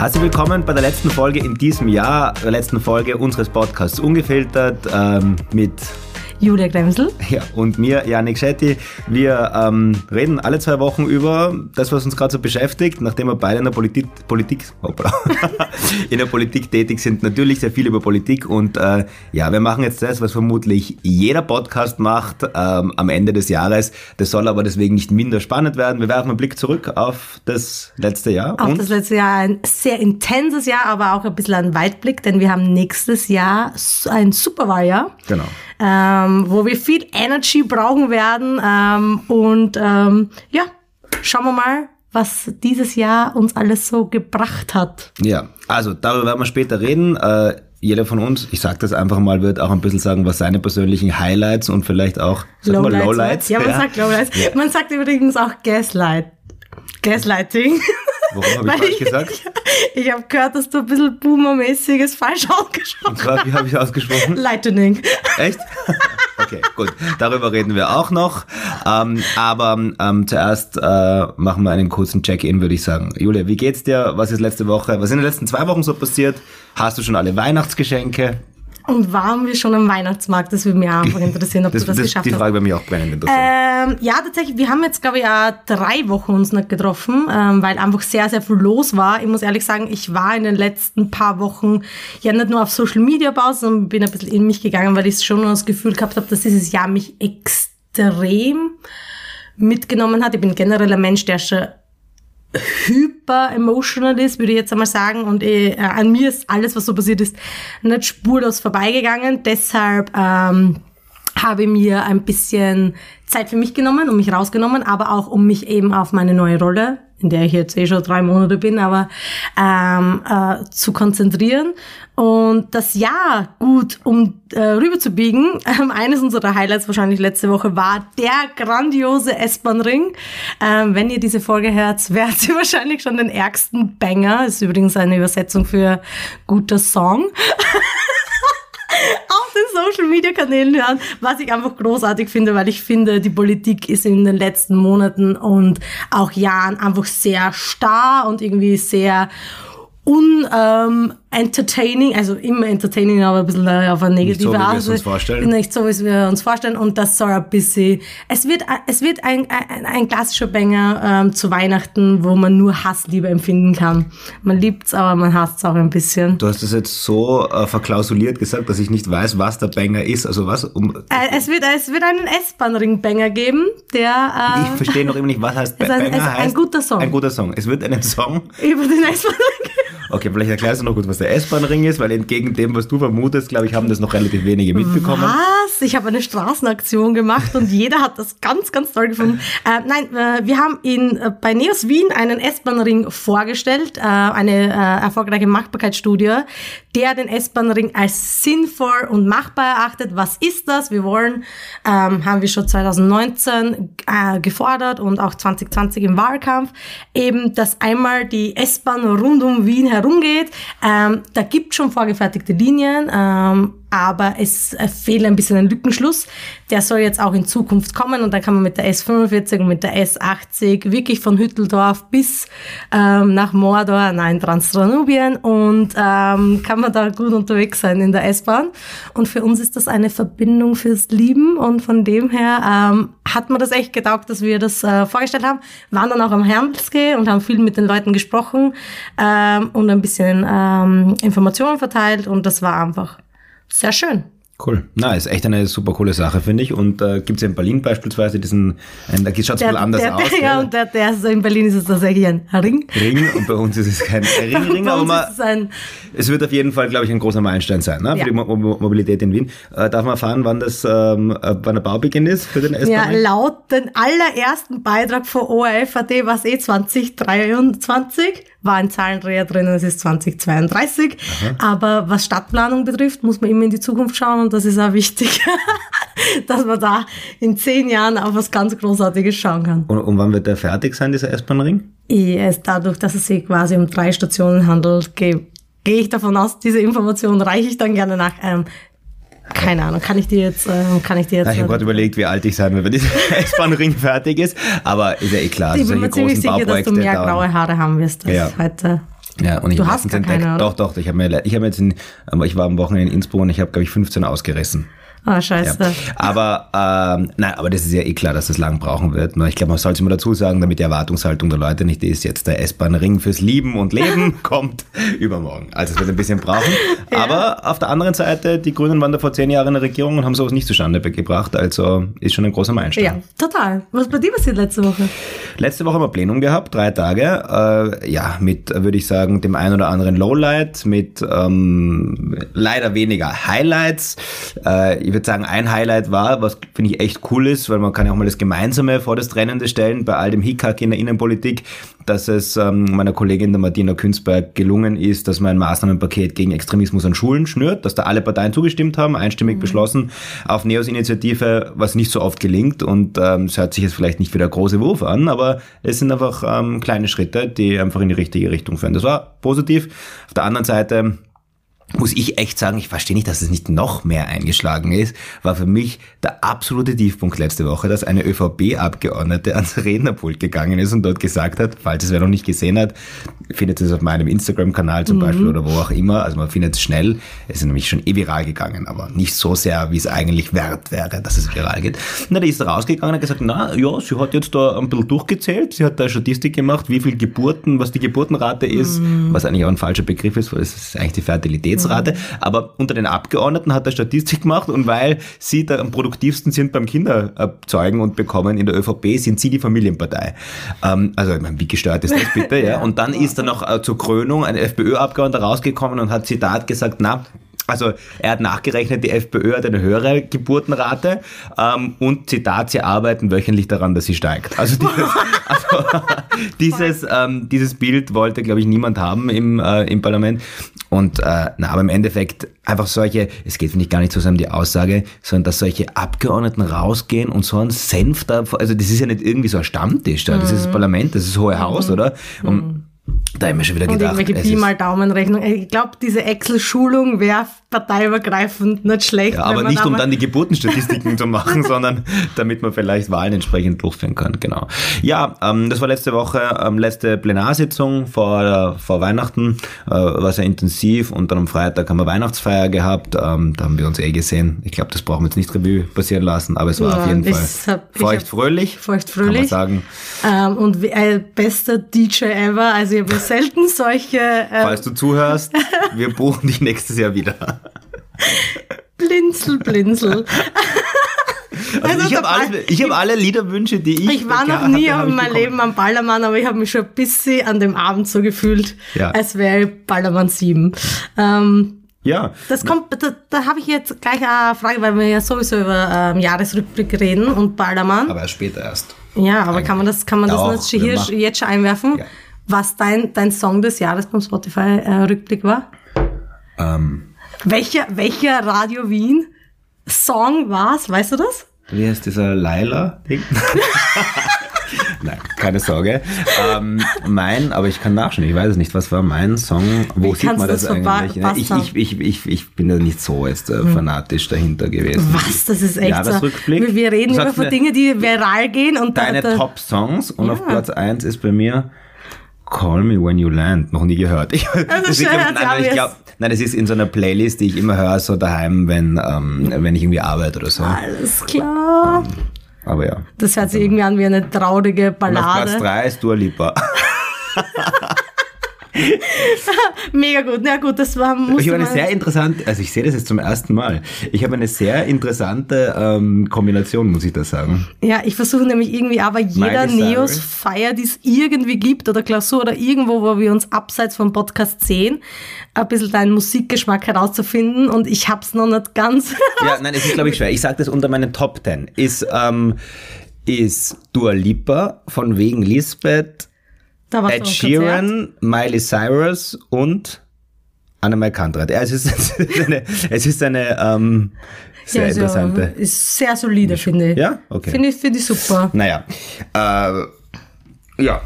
Herzlich willkommen bei der letzten Folge in diesem Jahr, der letzten Folge unseres Podcasts Ungefiltert ähm, mit Julia Gremsel. Ja, und mir, Janik Schetti. Wir ähm, reden alle zwei Wochen über das, was uns gerade so beschäftigt, nachdem wir beide in der Politik, Politik hoppla, in der Politik tätig sind, natürlich sehr viel über Politik und äh, ja, wir machen jetzt das, was vermutlich jeder Podcast macht ähm, am Ende des Jahres. Das soll aber deswegen nicht minder spannend werden. Wir werfen einen Blick zurück auf das letzte Jahr. Auf das letzte Jahr ein sehr intenses Jahr, aber auch ein bisschen ein Weitblick, denn wir haben nächstes Jahr ein Superwahljahr. Genau ähm, wo wir viel Energy brauchen werden. Ähm, und ähm, ja, schauen wir mal, was dieses Jahr uns alles so gebracht hat. Ja, also darüber werden wir später reden. Äh, jeder von uns, ich sage das einfach mal, wird auch ein bisschen sagen, was seine persönlichen Highlights und vielleicht auch Lowlights, Lowlights. Ja, man ja. sagt Lowlights. Ja. Man sagt übrigens auch Gaslight. Gaslighting. Warum habe ich falsch gesagt? Ich, ich habe gehört, dass du ein bisschen Boomer-mäßiges falsch ausgesprochen hast. Und zwar, wie habe ich ausgesprochen? Lightning. Echt? Okay, gut. Darüber reden wir auch noch. Ähm, aber ähm, zuerst äh, machen wir einen kurzen Check-in, würde ich sagen. Julia, wie geht's dir? Was ist letzte Woche, was ist in den letzten zwei Wochen so passiert? Hast du schon alle Weihnachtsgeschenke? Und waren wir schon am Weihnachtsmarkt? Das würde mich auch einfach interessieren, ob das, du das, das geschafft hast. Die Frage bei mir auch brennend interessiert. Ähm, ja, tatsächlich. Wir haben jetzt, glaube ich, auch drei Wochen uns nicht getroffen, ähm, weil einfach sehr, sehr viel los war. Ich muss ehrlich sagen, ich war in den letzten paar Wochen ja nicht nur auf Social Media Pause, sondern bin ein bisschen in mich gegangen, weil ich schon das Gefühl gehabt habe, dass dieses Jahr mich extrem mitgenommen hat. Ich bin generell ein Mensch, der schon hyper emotional ist, würde ich jetzt einmal sagen. Und äh, an mir ist alles, was so passiert ist, nicht spurlos vorbeigegangen. Deshalb ähm, habe mir ein bisschen Zeit für mich genommen, um mich rausgenommen, aber auch um mich eben auf meine neue Rolle in der ich jetzt eh schon drei Monate bin, aber ähm, äh, zu konzentrieren und das Jahr gut um äh, rüberzubiegen. Ähm, eines unserer Highlights wahrscheinlich letzte Woche war der grandiose S-Bahn-Ring. Ähm, wenn ihr diese Folge hört, werdet ihr wahrscheinlich schon den ärgsten Banger. Ist übrigens eine Übersetzung für guter Song. auf den Social Media Kanälen hören, was ich einfach großartig finde, weil ich finde, die Politik ist in den letzten Monaten und auch Jahren einfach sehr starr und irgendwie sehr un ähm, entertaining, also immer entertaining, aber ein bisschen auf eine negative Art. Nicht so, wie wir uns vorstellen. Nicht so, wie wir uns vorstellen. Und das soll ein bisschen, es wird, es wird ein, ein, ein klassischer Banger ähm, zu Weihnachten, wo man nur Hassliebe empfinden kann. Man liebt's, aber man hasst's auch ein bisschen. Du hast das jetzt so äh, verklausuliert gesagt, dass ich nicht weiß, was der Banger ist. Also was? Um, äh, es wird, es wird einen S-Bahn-Ring-Banger geben, der, äh, Ich verstehe noch immer nicht, was heißt Banger? Ein, heißt, ein guter Song. Ein guter Song. Es wird einen Song über den S-Bahn-Ring Okay, vielleicht erklärst du noch gut, was der S-Bahn-Ring ist, weil entgegen dem, was du vermutest, glaube ich, haben das noch relativ wenige mitbekommen. Was? Ich habe eine Straßenaktion gemacht und jeder hat das ganz, ganz toll gefunden. Äh, nein, äh, wir haben in, äh, bei Neos Wien einen S-Bahn-Ring vorgestellt, äh, eine äh, erfolgreiche Machbarkeitsstudie, der den S-Bahn-Ring als sinnvoll und machbar erachtet. Was ist das? Wir wollen, ähm, haben wir schon 2019 äh, gefordert und auch 2020 im Wahlkampf, eben, dass einmal die S-Bahn rund um Wien herumgeht. Ähm, da gibt schon vorgefertigte Linien. Ähm, aber es fehlt ein bisschen ein Lückenschluss. Der soll jetzt auch in Zukunft kommen und dann kann man mit der S45 und mit der S80 wirklich von Hütteldorf bis ähm, nach Mordor, nein, Transdanubien und ähm, kann man da gut unterwegs sein in der S-Bahn. Und für uns ist das eine Verbindung fürs Lieben und von dem her ähm, hat man das echt getaugt, dass wir das äh, vorgestellt haben. Waren dann auch am Hermelsge und haben viel mit den Leuten gesprochen ähm, und ein bisschen ähm, Informationen verteilt und das war einfach sehr schön. Cool. Na, ist echt eine super coole Sache, finde ich. Und äh, gibt es ja in Berlin beispielsweise diesen, ein, da schaut es ein anders der, aus. Der, ja, und der, der, also in Berlin ist es tatsächlich ein Ring. Ring, und bei uns ist es kein Ring, Ring aber man, es, es, wird auf jeden Fall, glaube ich, ein großer Meilenstein sein, ne, für ja. die Mo Mobilität in Wien. Äh, darf man erfahren, wann das, ähm, äh, wann der Baubeginn ist für den S-Bahn? Ja, laut den allerersten Beitrag von ORF.at war es eh 2023 war ein Zahlendreher drin, es ist 2032. Aha. Aber was Stadtplanung betrifft, muss man immer in die Zukunft schauen und das ist auch wichtig, dass man da in zehn Jahren auf was ganz Großartiges schauen kann. Und, und wann wird der fertig sein, dieser S-Bahn-Ring? dadurch, dass es sich quasi um drei Stationen handelt, gehe gehe ich davon aus, diese Information reiche ich dann gerne nach. Ähm, keine Ahnung, kann ich dir jetzt, äh, kann ich dir jetzt. Ja, ich habe gerade überlegt, wie alt ich sein will, wenn dieser S-Bahn-Ring fertig ist. Aber ist ja eh klar. Ich bin mir ziemlich sicher, dass du mehr graue Haare haben wirst als ja. heute. Ja, und ich Du hast gar entdeckt, keine, oder? doch, doch, ich habe mir, ich habe jetzt in, aber ich war am Wochenende in Innsbruck und ich habe, glaube ich, 15 ausgerissen. Ah, Ja. scheiße. Aber, ähm, nein, aber das ist ja eh klar, dass das lang brauchen wird. Nur ich glaube, man soll es immer dazu sagen, damit die Erwartungshaltung der Leute nicht ist, jetzt der S-Bahn-Ring fürs Lieben und Leben kommt übermorgen. Also es wird ein bisschen brauchen. Aber auf der anderen Seite, die Grünen waren da vor zehn Jahren in der Regierung und haben sowas nicht zustande gebracht. Also ist schon ein großer Meilenstein. Ja, total. Was bei dir passiert letzte Woche? Letzte Woche haben wir Plenum gehabt, drei Tage. Äh, ja, mit, würde ich sagen, dem ein oder anderen Lowlight, mit ähm, leider weniger Highlights. Äh, ich würde sagen, ein Highlight war, was finde ich echt cool ist, weil man kann ja auch mal das Gemeinsame vor das Trennende stellen, bei all dem Hickhack in der Innenpolitik, dass es ähm, meiner Kollegin der Martina Künzberg gelungen ist, dass man ein Maßnahmenpaket gegen Extremismus an Schulen schnürt, dass da alle Parteien zugestimmt haben, einstimmig beschlossen, auf Neos Initiative, was nicht so oft gelingt und ähm, es hört sich jetzt vielleicht nicht wie der große Wurf an, aber es sind einfach ähm, kleine Schritte, die einfach in die richtige Richtung führen. Das war positiv. Auf der anderen Seite muss ich echt sagen, ich verstehe nicht, dass es nicht noch mehr eingeschlagen ist, war für mich der absolute Tiefpunkt letzte Woche, dass eine ÖVP-Abgeordnete ans Rednerpult gegangen ist und dort gesagt hat, falls es wer noch nicht gesehen hat, findet es auf meinem Instagram-Kanal zum Beispiel oder wo auch immer, also man findet es schnell, es ist nämlich schon eh viral gegangen, aber nicht so sehr, wie es eigentlich wert wäre, dass es viral geht. Na, die ist rausgegangen und hat gesagt, na ja, sie hat jetzt da ein bisschen durchgezählt, sie hat da Statistik gemacht, wie viel Geburten, was die Geburtenrate ist, was eigentlich auch ein falscher Begriff ist, weil es ist eigentlich die Fertilitätsrate, aber unter den Abgeordneten hat er Statistik gemacht und weil sie da am produktivsten sind beim Kinderzeugen und bekommen in der ÖVP, sind sie die Familienpartei. Ähm, also, ich meine, wie gestört ist das bitte, ja? Und dann ist dann noch äh, zur Krönung ein FPÖ-Abgeordneter rausgekommen und hat Zitat gesagt, na, also er hat nachgerechnet, die FPÖ hat eine höhere Geburtenrate ähm, und Zitat, sie arbeiten wöchentlich daran, dass sie steigt. Also dieses, also, dieses, ähm, dieses Bild wollte, glaube ich, niemand haben im, äh, im Parlament. Und äh, na, aber im Endeffekt einfach solche, es geht finde ich gar nicht so sehr um die Aussage, sondern dass solche Abgeordneten rausgehen und so einen Senf da, also das ist ja nicht irgendwie so ein Stammtisch da, das ist das Parlament, das ist das Hohe Haus, oder? Und da habe ich mir schon wieder Und gedacht, irgendwelche Pi mal Daumenrechnung. Ich glaube, diese Excel-Schulung wäre parteiübergreifend nicht schlecht. Ja, aber nicht um dann die Geburtenstatistiken zu machen, sondern damit man vielleicht Wahlen entsprechend durchführen kann. Genau. Ja, ähm, das war letzte Woche, ähm, letzte Plenarsitzung vor, vor Weihnachten, äh, war sehr intensiv und dann am Freitag haben wir Weihnachtsfeier gehabt. Ähm, da haben wir uns eh gesehen. Ich glaube, das brauchen wir jetzt nicht Revue passieren lassen, aber es war Ja, auf jeden Fall hab- feucht fröhlich. feucht Kann man fröhlich. sagen. Ähm, und wie, äh, bester DJ ever. Also ich habe selten solche äh, Falls du zuhörst, wir buchen dich nächstes Jahr wieder. Blinzel, Blinzel. Also, Also ich habe alle, ich hab alle Liederwünsche, die ich Ich war noch nie in meinem bekommen. Leben am Ballermann, aber ich habe mich schon ein bisschen an dem Abend so gefühlt, Ja. als wäre Ballermann 7. Ähm, Ja, das kommt, da, da habe ich jetzt gleich eine Frage, weil wir ja sowieso über ähm, Jahresrückblick reden und Ballermann. aber erst später erst. ja, aber kann man das, kann man das Doch, nicht hier jetzt schon einwerfen? Ja. Was dein, dein Song des Jahres beim Spotify-Rückblick war? Ähm, Welcher, welcher Radio Wien Song war's? Weißt du das? Wie heißt dieser Laila-Ding? Nein, keine Sorge. Ähm, mein, aber ich kann nachschauen, ich weiß es nicht, was war mein Song? Wo Wie sieht man das das eigentlich? Ich, ich, ich, ich, ich bin da nicht so jetzt äh, fanatisch dahinter gewesen. Was? Das ist echt Ja, das so. Rückblick. Wir, wir reden über von mir- Dinge, die viral gehen und Deine Top-Songs und Ja. auf Platz 1 ist bei mir Call Me When You Land. Noch nie gehört. Ich, schön, ich glaub, hat's nein, nein, ich glaub, nein, das ist in so einer Playlist, die ich immer höre, so daheim, wenn, ähm, wenn ich irgendwie arbeite oder so. Alles klar. Aber ja. Das hört sich irgendwie an wie eine traurige Und auf Platz Ballade. 3 ist Dua Lipa. Mega gut. Na gut, das war Ich habe eine sehr interessante, also ich sehe das jetzt zum ersten Mal. Ich habe eine sehr interessante ähm, Kombination, muss ich da sagen. Ja, ich versuche nämlich irgendwie, aber jeder Miley Neos Cyrus. Feier, die es irgendwie gibt oder Klausur oder irgendwo, wo wir uns abseits vom Podcast sehen, ein bisschen deinen Musikgeschmack herauszufinden und ich hab's noch nicht ganz. Ja, nein, es ist glaube ich schwer. Ich sage das unter meinen Top Ten. Ist, ähm, ist Dua Lipa von wegen Lisbeth, da Ed. Sheeran, Miley Cyrus und Annemai Kantrat. Ja, es ist, es ist eine, es ist eine ähm, sehr Ja, also, interessante. ist sehr solide, finde ich. Ja? Okay. Finde ich, finde ich super. Naja, äh, ja.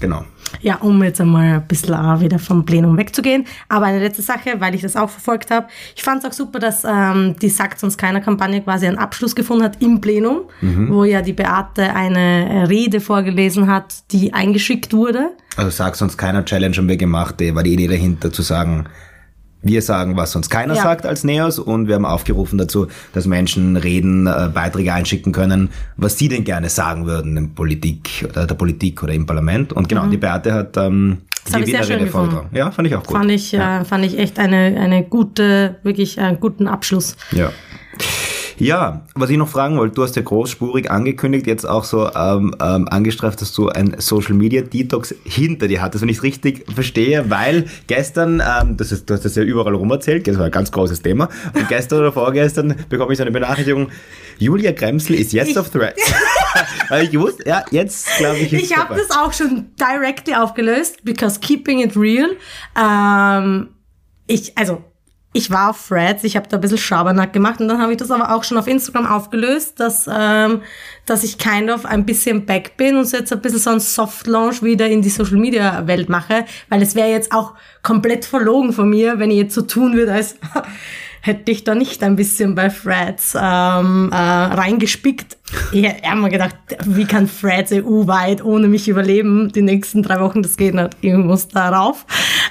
Genau. Ja, um jetzt einmal ein bisschen auch wieder vom Plenum wegzugehen. Aber eine letzte Sache, weil ich das auch verfolgt habe. Ich fand es auch super, dass ähm, die Sagt uns keiner Kampagne quasi einen Abschluss gefunden hat im Plenum, wo ja die Beate eine Rede vorgelesen hat, die eingeschickt wurde. Also sag sonst keiner Challenge haben wir gemacht, die war die Idee dahinter zu sagen, wir sagen, was sonst keiner Ja. sagt als Neos und wir haben aufgerufen dazu, dass Menschen reden, äh, Beiträge einschicken können, was sie denn gerne sagen würden in Politik oder der Politik oder im Parlament. Und genau, die Beate hat ähm, Mhm. Das die Wiener-Rede gefunden. vorgetragen. Ja, fand ich auch gut. Fand ich, äh, fand ich echt eine, eine gute, wirklich einen guten Abschluss. Ja. Ja, was ich noch fragen wollte, du hast ja großspurig angekündigt, jetzt auch so ähm, ähm, angestreift, dass du ein Social Media Detox hinter dir hattest, wenn ich es richtig verstehe, weil gestern, ähm, das ist, du hast das ja überall rum erzählt, das war ein ganz großes Thema, und gestern oder vorgestern bekomme ich so eine Benachrichtigung, Julia Kremsel ist jetzt Ich- auf Threads. Weil ich wusste, ja, jetzt glaube ich Ich habe das auch schon directly aufgelöst, because keeping it real. Ähm, ich, also, ich war auf Threads, ich habe da ein bisschen Schabernack gemacht und dann habe ich das aber auch schon auf Instagram aufgelöst, dass, ähm, dass ich kind of ein bisschen back bin und so jetzt ein bisschen so ein Soft Launch wieder in die Social Media Welt mache, weil es wäre jetzt auch komplett verlogen von mir, wenn ich jetzt so tun würde, als hätte ich da nicht ein bisschen bei Threads ähm, äh, reingespickt. Ich habe mir gedacht, wie kann Threads EU-weit ohne mich überleben? Die nächsten drei Wochen, das geht nicht. Ich muss da rauf.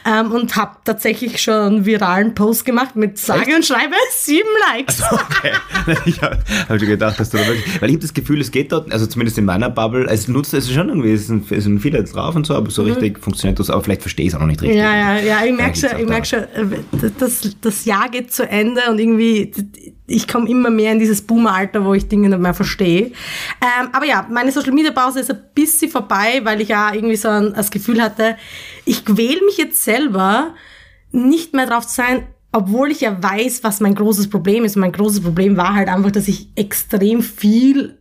Ähm, und habe tatsächlich schon einen viralen Post gemacht mit sage und schreibe sieben Likes. Okay. Ich habe hab schon gedacht, dass du da wirklich, weil ich habe das Gefühl, es geht dort, also zumindest in meiner Bubble, es nutzt es schon irgendwie, es sind, es sind viele jetzt drauf und so, aber so richtig funktioniert das, aber vielleicht verstehe ich es auch noch nicht richtig. Mhm. Ja, ja, ja, ich merke schon, ich da. merk schon, äh, das, das Jahr geht zu Ende und irgendwie, ich komme immer mehr in dieses Boomer-Alter, wo ich Dinge nicht mehr verstehe. Ähm, aber ja, meine Social-Media-Pause ist ein bisschen vorbei, weil ich ja irgendwie so ein, das Gefühl hatte, ich quäle mich jetzt selber, nicht mehr drauf zu sein, obwohl ich ja weiß, was mein großes Problem ist. Und mein großes Problem war halt einfach, dass ich extrem viel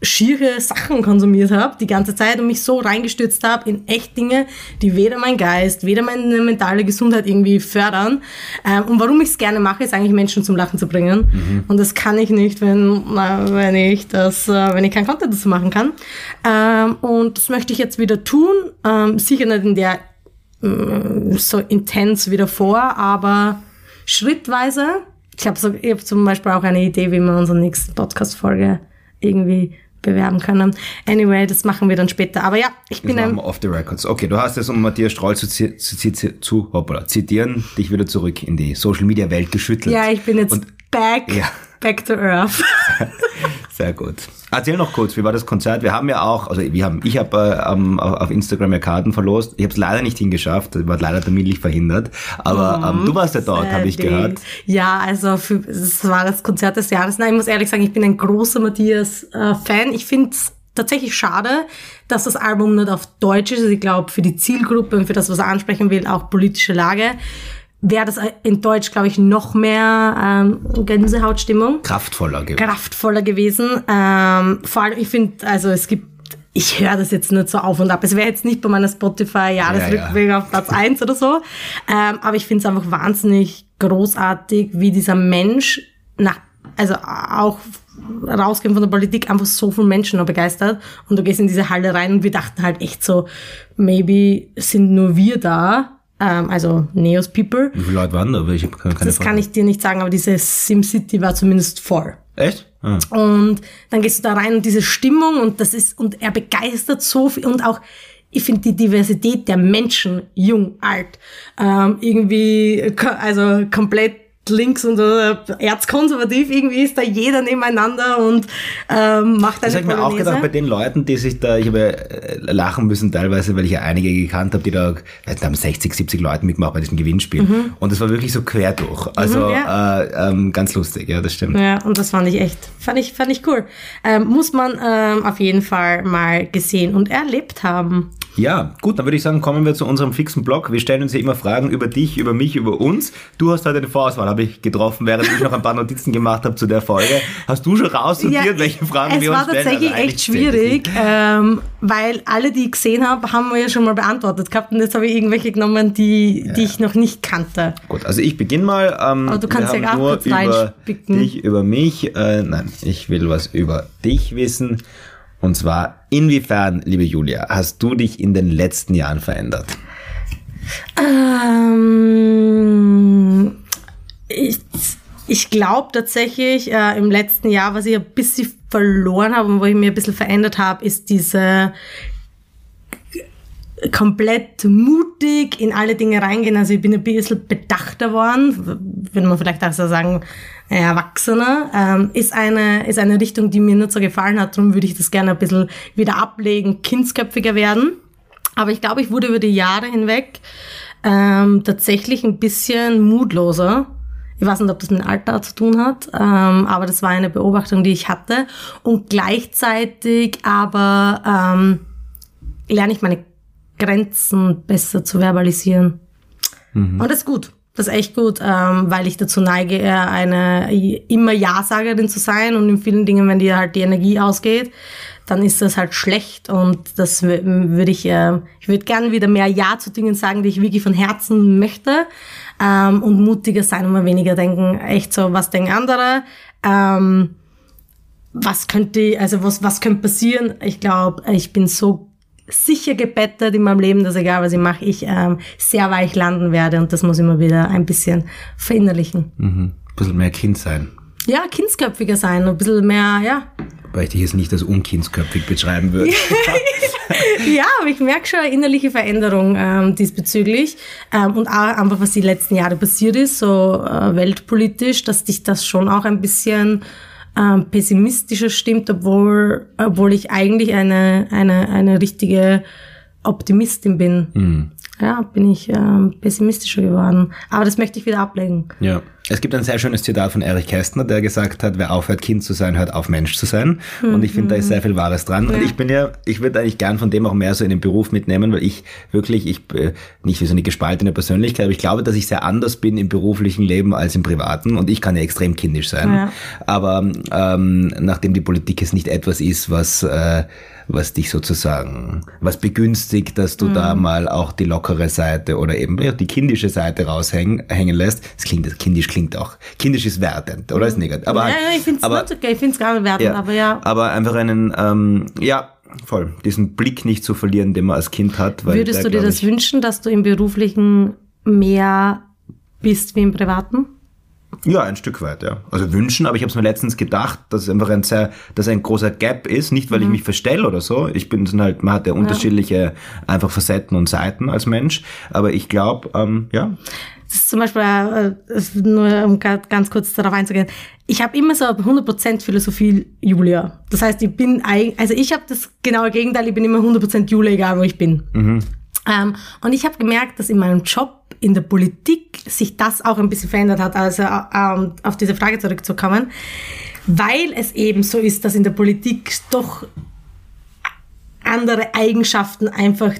schiere Sachen konsumiert habe die ganze Zeit und mich so reingestürzt habe in echt Dinge, die weder mein Geist, weder meine mentale Gesundheit irgendwie fördern. Ähm, und warum ich es gerne mache, ist eigentlich Menschen zum Lachen zu bringen. Und das kann ich nicht, wenn, na, wenn ich das, äh, wenn ich kein Content dazu machen kann. Ähm, und das möchte ich jetzt wieder tun. Ähm, sicher nicht in der mm, so intens wieder vor, aber schrittweise. Ich habe so, ich hab zum Beispiel auch eine Idee, wie wir unsere nächste Podcast-Folge irgendwie bewerben können. Anyway, das machen wir dann später. Aber ja, ich Das bin machen wir off the records. Okay, du hast es, um Matthias Stroll zu, zu, zi- zu hoppala, zitieren, dich wieder zurück in die Social Media Welt geschüttelt. ja, ich bin jetzt Und back, Ja. back to earth. Sehr gut. Erzähl noch kurz, wie war das Konzert? Wir haben ja auch, also wir haben, ich habe äh, ähm, auf Instagram ja Karten verlost. Ich habe es leider nicht hingeschafft, ich war leider terminlich verhindert. Aber ähm, du warst ja dort, habe ich gehört. Ja, also für, es war das Konzert des Jahres. Nein, ich muss ehrlich sagen, ich bin ein großer Matthias-Fan. ich finde es tatsächlich schade, dass das Album nicht auf Deutsch ist. Also ich glaube, für die Zielgruppe und für das, was er ansprechen will, auch politische Lage, wäre das in Deutsch, glaube ich, noch mehr ähm, Gänsehautstimmung Kraftvoller gewesen. kraftvoller gewesen. Ähm, vor allem, ich finde, also es gibt, ich höre das jetzt nicht so auf und ab. Es wäre jetzt nicht bei meiner Spotify-Jahresrückblick auf Platz eins oder so. Ähm, aber ich finde es einfach wahnsinnig großartig, wie dieser Mensch nach, also auch rausgehen von der Politik einfach so viele Menschen noch begeistert. Und du gehst in diese Halle rein und wir dachten halt echt so, maybe sind nur wir da. Ähm, also Neos People. Wie viele Leute waren da? Ich keine Das Frage. kann ich dir nicht sagen, aber diese SimCity war zumindest voll. Echt? Ah. Und dann gehst du da rein und diese Stimmung und das ist, und er begeistert so viel und auch, ich finde die Diversität der Menschen, jung, alt, ähm, irgendwie, also komplett links und äh, erzkonservativ, irgendwie ist da jeder nebeneinander und ähm, macht Das eine habe ich mir auch gedacht, bei den Leuten, die sich da, ich habe äh, lachen müssen teilweise, weil ich ja einige gekannt habe, die da, da haben 60, 70 Leute mitgemacht bei diesem Gewinnspiel. Und das war wirklich so quer durch. Also Mhm, ja. äh, ähm, ganz lustig, ja, das stimmt. Ja, und das fand ich echt, fand ich, fand ich cool. Ähm, muss man ähm, auf jeden Fall mal gesehen und erlebt haben. Ja, gut, dann würde ich sagen, kommen wir zu unserem fixen Blog. Wir stellen uns ja immer Fragen über dich, über mich, über uns. Du hast heute eine Vorauswahl, habe ich getroffen, während ich noch ein paar Notizen gemacht habe zu der Folge. Hast du schon raussortiert, welche Fragen es wir uns war stellen? tatsächlich Also echt schwierig, ähm, weil alle, die ich gesehen habe, haben wir ja schon mal beantwortet gehabt und jetzt habe ich irgendwelche genommen, die, die ich noch nicht kannte. Gut, also ich beginne mal. Ähm, Aber du kannst ja auch kurz über dich, über mich. Äh, nein, ich will was über dich wissen. Und zwar, inwiefern, liebe Julia, hast du dich in den letzten Jahren verändert? Ähm, ich ich glaube tatsächlich, äh, im letzten Jahr, was ich ein bisschen verloren habe und wo ich mir ein bisschen verändert habe, ist diese komplett mutig in alle Dinge reingehen. Also ich bin ein bisschen bedachter worden, würde man vielleicht auch so sagen, erwachsener, ähm, ist eine, ist eine Richtung, die mir nicht so gefallen hat. Darum würde ich das gerne ein bisschen wieder ablegen, kindsköpfiger werden. Aber ich glaube, ich wurde über die Jahre hinweg ähm, tatsächlich ein bisschen mutloser ich weiß nicht, ob das mit dem Alter zu tun hat, ähm, aber das war eine Beobachtung, die ich hatte. Und gleichzeitig aber ähm, lerne ich meine Grenzen besser zu verbalisieren. Mhm. Und das ist gut. Das echt gut, ähm, weil ich dazu neige, eine immer Ja-Sagerin zu sein und in vielen Dingen, wenn dir halt die Energie ausgeht, dann ist das halt schlecht und das würde ich, äh, ich würde gerne wieder mehr Ja zu Dingen sagen, die ich wirklich von Herzen möchte ähm, und mutiger sein und mal weniger denken, echt so, was denken andere, ähm, was könnte, also was, was könnte passieren? Ich glaube, ich bin so sicher gebettet in meinem Leben, dass egal was ich mache, ich ähm, sehr weich landen werde und das muss immer wieder ein bisschen verinnerlichen. Mhm. Ein bisschen mehr Kind sein. Ja, kindsköpfiger sein, ein bisschen mehr, ja. Weil ich dich jetzt nicht als unkindsköpfig beschreiben würde. ja, aber ich merke schon eine innerliche Veränderung ähm, diesbezüglich. Ähm, und auch einfach, was die letzten Jahre passiert ist, so äh, weltpolitisch, dass dich das schon auch ein bisschen ähm, pessimistischer stimmt, obwohl, obwohl ich eigentlich eine, eine, eine richtige Optimistin bin. Mhm. Ja, bin ich ähm, pessimistischer geworden. Aber das möchte ich wieder ablegen. Ja. Es gibt ein sehr schönes Zitat von Erich Kästner, der gesagt hat, wer aufhört Kind zu sein, hört auf Mensch zu sein. Mhm. Und ich finde, da ist sehr viel Wahres dran. Ja. Und ich bin ja, ich würde eigentlich gern von dem auch mehr so in den Beruf mitnehmen, weil ich wirklich, ich, äh, nicht wie so eine gespaltene Persönlichkeit, aber ich glaube, dass ich sehr anders bin im beruflichen Leben als im privaten. Und ich kann ja extrem kindisch sein. Ja. Aber ähm, nachdem die Politik jetzt nicht etwas ist, was... Äh, was dich sozusagen, was begünstigt, dass du mhm. da mal auch die lockere Seite oder eben die kindische Seite raushängen hängen lässt. Das klingt, das kindisch klingt auch. Kindisch ist wertend, oder? Ist mhm. negativ. Aber, ja, ja, ich finde es okay, ich finde es gar nicht wertend, ja, aber ja. Aber einfach einen, ähm, ja, voll, diesen Blick nicht zu verlieren, den man als Kind hat. Weil Würdest der, du dir das wünschen, dass du im Beruflichen mehr bist wie im Privaten? Ja, ein Stück weit, ja. Also wünschen, aber ich habe es mir letztens gedacht, dass es einfach ein sehr, dass ein großer Gap ist, nicht weil mhm. ich mich verstelle oder so. Ich bin halt, man hat ja unterschiedliche einfach Facetten und Seiten als Mensch, aber ich glaube, ähm, ja. Das ist zum Beispiel, äh, nur um ganz kurz darauf einzugehen, ich habe immer so 100% Philosophie Julia. Das heißt, ich bin, also ich habe das genaue Gegenteil, ich bin immer 100% Julia, egal wo ich bin. Mhm. Ähm, und ich habe gemerkt, dass in meinem Job, in der Politik, sich das auch ein bisschen verändert hat, also ähm, auf diese Frage zurückzukommen, weil es eben so ist, dass in der Politik doch andere Eigenschaften einfach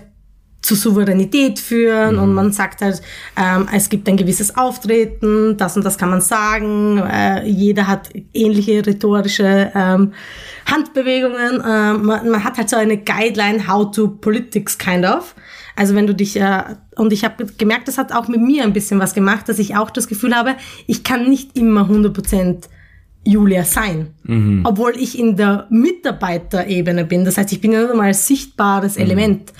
zu Souveränität führen mhm. und man sagt halt, ähm, es gibt ein gewisses Auftreten, das und das kann man sagen, äh, jeder hat ähnliche rhetorische ähm, Handbewegungen, äh, man, man, hat halt so eine Guideline, how to politics kind of. Also wenn du dich, äh, und ich habe gemerkt, das hat auch mit mir ein bisschen was gemacht, dass ich auch das Gefühl habe, ich kann nicht immer 100% Julia sein, mhm. obwohl ich in der Mitarbeiterebene bin. Das heißt, ich bin ja nur mal ein sichtbares mhm. Element.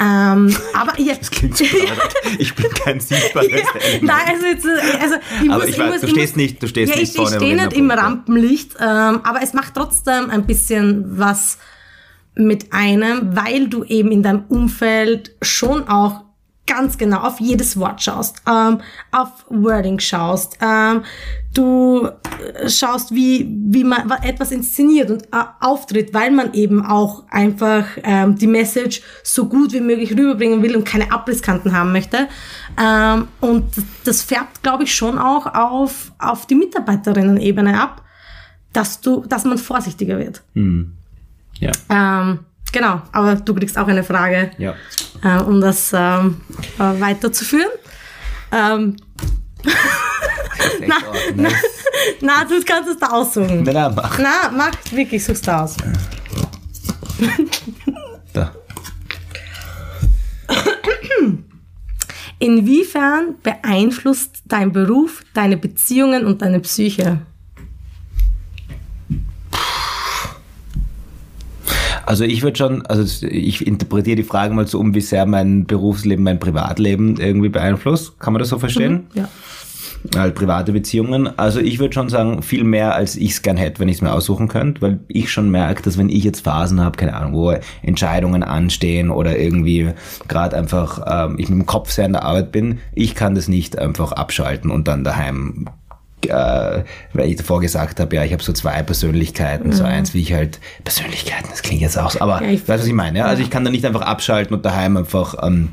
Ähm, aber ja, das klingt so Ich bin kein sichtbares ja, Element. Nein, also, jetzt, also ich aber muss, ich weiß, muss, du stehst nicht, du stehst ja, nicht ich, vorne. Ich stehe nicht im Rampenlicht, ähm, aber es macht trotzdem ein bisschen was mit einem, weil du eben in deinem Umfeld schon auch ganz genau auf jedes Wort schaust, ähm, auf Wording schaust, ähm, du äh, schaust, wie, wie man etwas inszeniert und äh, auftritt, weil man eben auch einfach ähm, die Message so gut wie möglich rüberbringen will und keine Abrisskanten haben möchte. Ähm, und das färbt, glaube ich, schon auch auf, auf die Mitarbeiterinnen-Ebene ab, dass du, dass man vorsichtiger wird. Mhm. Ja. Ähm, genau, aber du kriegst auch eine Frage, ja. äh, um das ähm, äh, weiterzuführen. Ähm, na, na, na, du kannst es da aussuchen. Na, na, mach. Na, mach wirklich, suchst du aus. da. Inwiefern beeinflusst dein Beruf deine Beziehungen und deine Psyche? Also ich würde schon, also ich interpretiere die Frage mal so um, wie sehr mein Berufsleben, mein Privatleben irgendwie beeinflusst. Kann man das so verstehen? Ja. Halt private Beziehungen. Also ich würde schon sagen, viel mehr, als ich es gern hätte, wenn ich es mir aussuchen könnte, weil ich schon merke, dass wenn ich jetzt Phasen habe, keine Ahnung, wo Entscheidungen anstehen oder irgendwie gerade einfach ähm, ich mit dem Kopf sehr in der Arbeit bin, ich kann das nicht einfach abschalten und dann daheim äh, weil ich davor gesagt habe, ja, ich habe so zwei Persönlichkeiten, so eins, wie ich halt, Persönlichkeiten, das klingt jetzt auch aber Ja, ich- weißt du, was ich meine? Ja? Also ich kann da nicht einfach abschalten und daheim einfach ähm,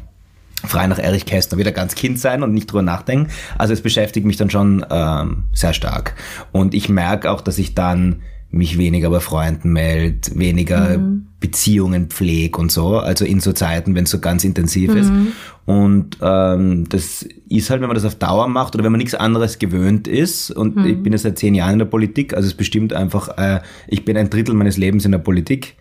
frei nach Erich Kästner wieder ganz Kind sein und nicht drüber nachdenken. Also es beschäftigt mich dann schon ähm, sehr stark. Und ich merke auch, dass ich dann mich weniger bei Freunden melde, weniger Beziehungen pflege und so. Also in so Zeiten, wenn es so ganz intensiv ist. Und ähm, das ist halt, wenn man das auf Dauer macht oder wenn man nichts anderes gewöhnt ist. Und ich bin jetzt seit zehn Jahren in der Politik. Also es bestimmt einfach, äh, ich bin ein Drittel meines Lebens in der Politik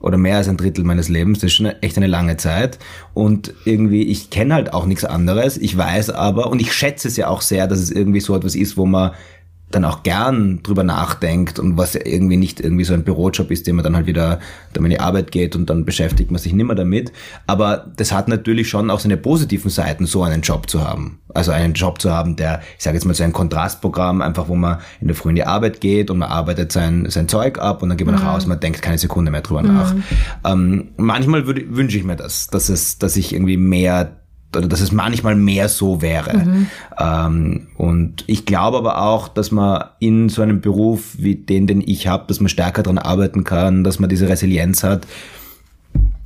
oder mehr als ein Drittel meines Lebens. Das ist schon echt eine lange Zeit. Und irgendwie, ich kenne halt auch nichts anderes. Ich weiß aber, und ich schätze es ja auch sehr, dass es irgendwie so etwas ist, wo man dann auch gern drüber nachdenkt und was ja irgendwie nicht irgendwie so ein Bürojob ist, den man dann halt wieder, man in die Arbeit geht und dann beschäftigt man sich nimmer damit. Aber das hat natürlich schon auch seine positiven Seiten, so einen Job zu haben. Also einen Job zu haben, der, ich sage jetzt mal so ein Kontrastprogramm, einfach wo man in der Früh in die Arbeit geht und man arbeitet sein, sein Zeug ab und dann geht man nach Hause, man denkt keine Sekunde mehr drüber nach. Ähm, manchmal würde, wünsche ich mir das, dass es, dass ich irgendwie mehr oder dass es manchmal mehr so wäre. Ähm, und ich glaube aber auch, dass man in so einem Beruf wie den, den ich habe, dass man stärker dran arbeiten kann, dass man diese Resilienz hat,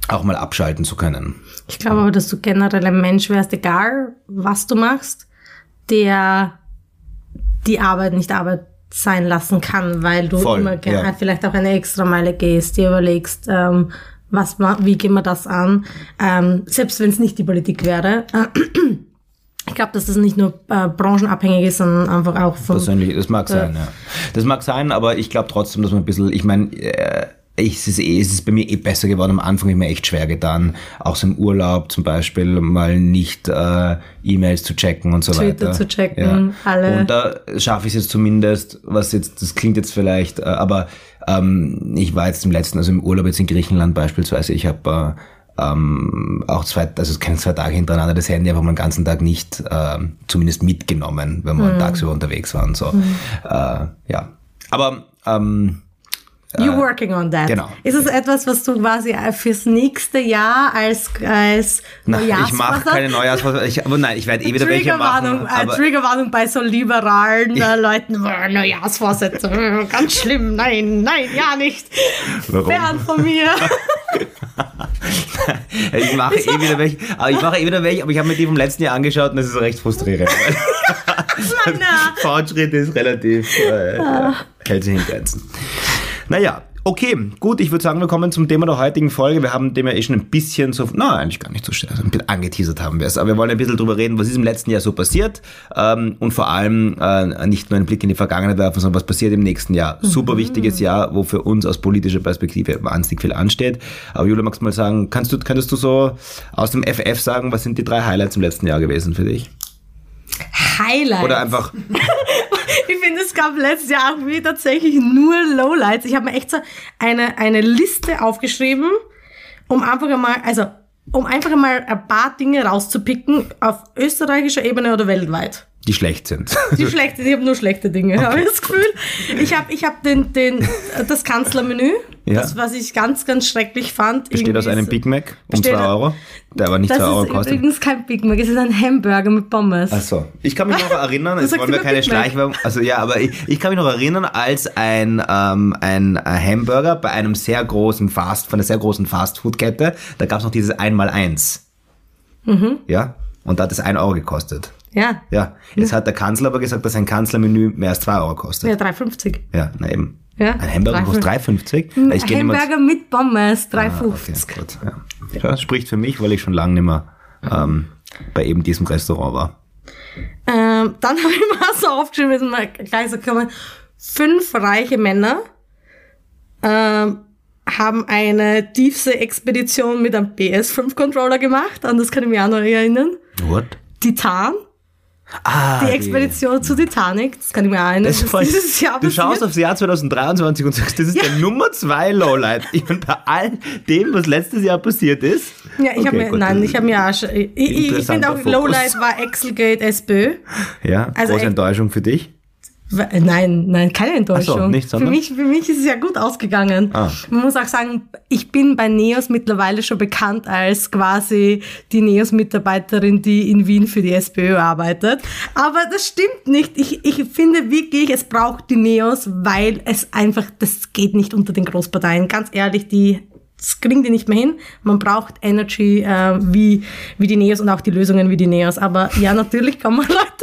auch mal abschalten zu können. Ich glaube aber, dass du generell ein Mensch wärst, egal was du machst, der die Arbeit nicht Arbeit sein lassen kann, weil du Voll, immer gerne ja. vielleicht auch eine Extrameile gehst, dir überlegst, ähm, was ma wie gehen wir das an, ähm, selbst wenn es nicht die Politik wäre. Ich glaube, dass das nicht nur äh, branchenabhängig ist, sondern einfach auch von Persönlich, das mag sein, ja. Das mag sein, aber ich glaube trotzdem, dass man ein bisschen, ich meine, äh, ich, es, ist eh, es ist bei mir eh besser geworden. Am Anfang habe ich mir echt schwer getan. Auch so im Urlaub zum Beispiel mal nicht äh, E-Mails zu checken und so Twitter weiter. zu checken, alle. Und da schaffe ich es jetzt zumindest, was jetzt, das klingt jetzt vielleicht, äh, aber ähm, ich war jetzt im letzten, also im Urlaub jetzt in Griechenland beispielsweise, ich habe äh, ähm, auch zwei, also keine zwei Tage hintereinander das Handy einfach mal den ganzen Tag nicht ähm, zumindest mitgenommen, wenn wir tagsüber unterwegs waren. So. Äh, ja. Aber ähm, You're working on that. genau. Ist es etwas, was du quasi fürs nächste Jahr als, als na, ich mache Neujahrsvorsatz- keine Neujahrsvorsätze. Ich, aber nein, ich werde eh wieder welche machen. Triggerwarnung, äh, Aber, Triggerwarnung bei so liberalen äh, Leuten. Äh, Neujahrsvorsätze, äh, ganz schlimm. Nein, nein, ja nicht. Warum? Fern von mir. ich mache eh wieder welche, aber ich mache eh wieder welche, aber ich habe mir die vom letzten Jahr angeschaut und das ist recht frustrierend. Fortschritt ist relativ, äh, hält sich in Grenzen. Naja, okay, gut, ich würde sagen, wir kommen zum Thema der heutigen Folge. Wir haben dem ja eh schon ein bisschen so, na, eigentlich gar nicht so schnell, also ein bisschen angeteasert haben wir es, aber wir wollen ein bisschen drüber reden, was ist im letzten Jahr so passiert ähm, und vor allem äh, nicht nur einen Blick in die Vergangenheit werfen, sondern was passiert im nächsten Jahr. Super wichtiges Jahr, wo für uns aus politischer Perspektive wahnsinnig viel ansteht. Aber Julia, magst du mal sagen, kannst du, könntest du so aus dem FF sagen, was sind die drei Highlights im letzten Jahr gewesen für dich? Highlight. Oder einfach, Ich finde, es gab letztes Jahr auch wieder tatsächlich nur Lowlights. Ich habe mir echt so eine, eine Liste aufgeschrieben, um einfach einmal, also um einfach einmal ein paar Dinge rauszupicken auf österreichischer Ebene oder weltweit. Die schlecht sind. Die schlechte, ich habe nur schlechte Dinge, habe ich das Gefühl. Ich habe ich hab den, den, das Kanzlermenü, Ja. das, was ich ganz, ganz schrecklich fand. Besteht aus einem ist- Big Mac um Besteht- 2 Euro, der aber nicht Das 2 Euro ist kostet. übrigens kein Big Mac, es ist ein Hamburger mit Pommes. Achso, ich kann mich noch erinnern, jetzt wollen wir keine. Schleichwerbung, also ja, aber ich, ich kann mich noch erinnern, als ein, ähm, ein äh, Hamburger bei einem sehr großen Fast, von einer sehr großen Fastfood-Kette, da gab es noch dieses Einmal-Eins. Mhm. Ja, und da hat es 1 Euro gekostet. Ja, Ja, jetzt hat der Kanzler aber gesagt, dass ein Kanzlermenü mehr als 2 Euro kostet. ja 3,50. Ja, na eben. Ja, Ein Hamburger kostet 3,50? Ich geh nicht mehr- Hamburger mit Pommes, 3,50. Ah, okay, gut, ja. ja. Das spricht für mich, weil ich schon lange nicht mehr ähm, bei eben diesem Restaurant war. Ähm, dann habe ich mal so aufgeschrieben, ist mal gleich so gekommen, fünf reiche Männer ähm, haben eine Tiefsee-Expedition mit einem PS5-Controller gemacht, an das kann ich mich auch noch erinnern. What? Titan. Ah, die Expedition zu Titanic, das kann ich mir erinnern. Das ist dieses Jahr du passiert. schaust aufs Jahr 2023 und sagst, das ist Ja. der Nummer zwei Lowlight. Ich meine, bei all dem, was letztes Jahr passiert ist. Ja, ich Okay, habe mir, gut, nein, ich habe mir auch schon, ich, ich, finde auch, Fokus. Lowlight war Exelgate SPÖ. Ja, Also große Enttäuschung für dich. Nein, nein, keine Enttäuschung. So, nicht, für, mich, für mich ist es ja gut ausgegangen. Ah. Man muss auch sagen, ich bin bei NEOS mittlerweile schon bekannt als quasi die NEOS-Mitarbeiterin, die in Wien für die SPÖ arbeitet. Aber das stimmt nicht. Ich, ich finde wirklich, es braucht die NEOS, weil es einfach, das geht nicht unter den Großparteien. Ganz ehrlich, die das kriegen die nicht mehr hin. Man braucht Energy äh, wie, wie die Neos und auch die Lösungen wie die Neos. Aber ja, natürlich kann man Leute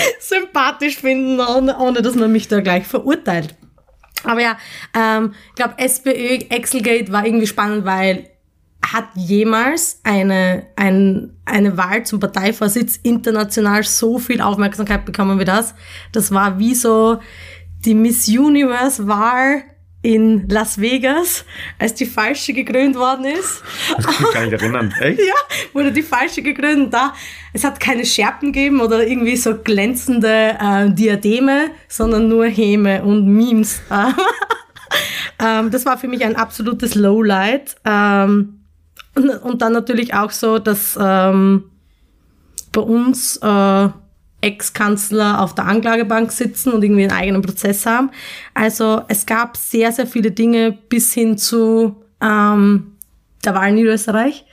sympathisch finden, ohne, ohne dass man mich da gleich verurteilt. Aber ja, ähm, ich glaube, SPÖ, Exelgate war irgendwie spannend, weil hat jemals eine, ein, eine Wahl zum Parteivorsitz international so viel Aufmerksamkeit bekommen wie das? Das war wie so die Miss Universe Wahl in Las Vegas, als die falsche gekrönt worden ist. Das kann ich mich gar nicht erinnern. Echt? Ja, wurde die falsche gekrönt. Da, es hat keine Scherben gegeben oder irgendwie so glänzende äh, Diademe, sondern nur Häme und Memes. ähm, das war für mich ein absolutes Lowlight. Ähm, und, und dann natürlich auch so, dass ähm, bei uns äh, Ex-Kanzler auf der Anklagebank sitzen und irgendwie einen eigenen Prozess haben. Also es gab sehr, sehr viele Dinge bis hin zu ähm, der Wahl in Niederösterreich,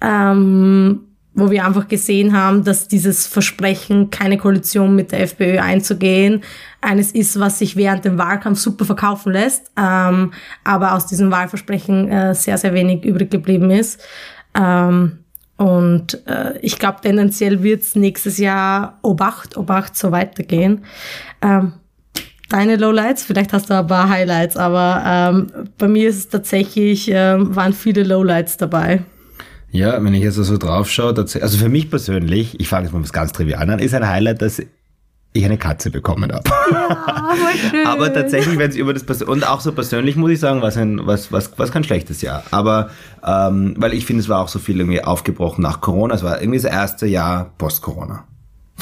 ähm, wo wir einfach gesehen haben, dass dieses Versprechen, keine Koalition mit der FPÖ einzugehen, eines ist, was sich während dem Wahlkampf super verkaufen lässt, ähm, aber aus diesem Wahlversprechen äh, sehr, sehr wenig übrig geblieben ist. Ähm, und äh, ich glaube, tendenziell wird es nächstes Jahr Obacht, Obacht so weitergehen. Ähm, deine Lowlights, vielleicht hast du ein paar Highlights, aber ähm, bei mir ist es tatsächlich, ähm, waren viele Lowlights dabei. Ja, wenn ich jetzt so drauf schaue, also für mich persönlich, ich fange jetzt mal was ganz trivial an, ist ein Highlight, dass ich eine Katze bekommen habe. Schön. Aber tatsächlich, wenn es über das Pers- und auch so persönlich muss ich sagen, was ein was was was kein schlechtes Jahr. Aber ähm, weil ich finde, es war auch so viel irgendwie aufgebrochen nach Corona. Es war irgendwie das erste Jahr Post-Corona.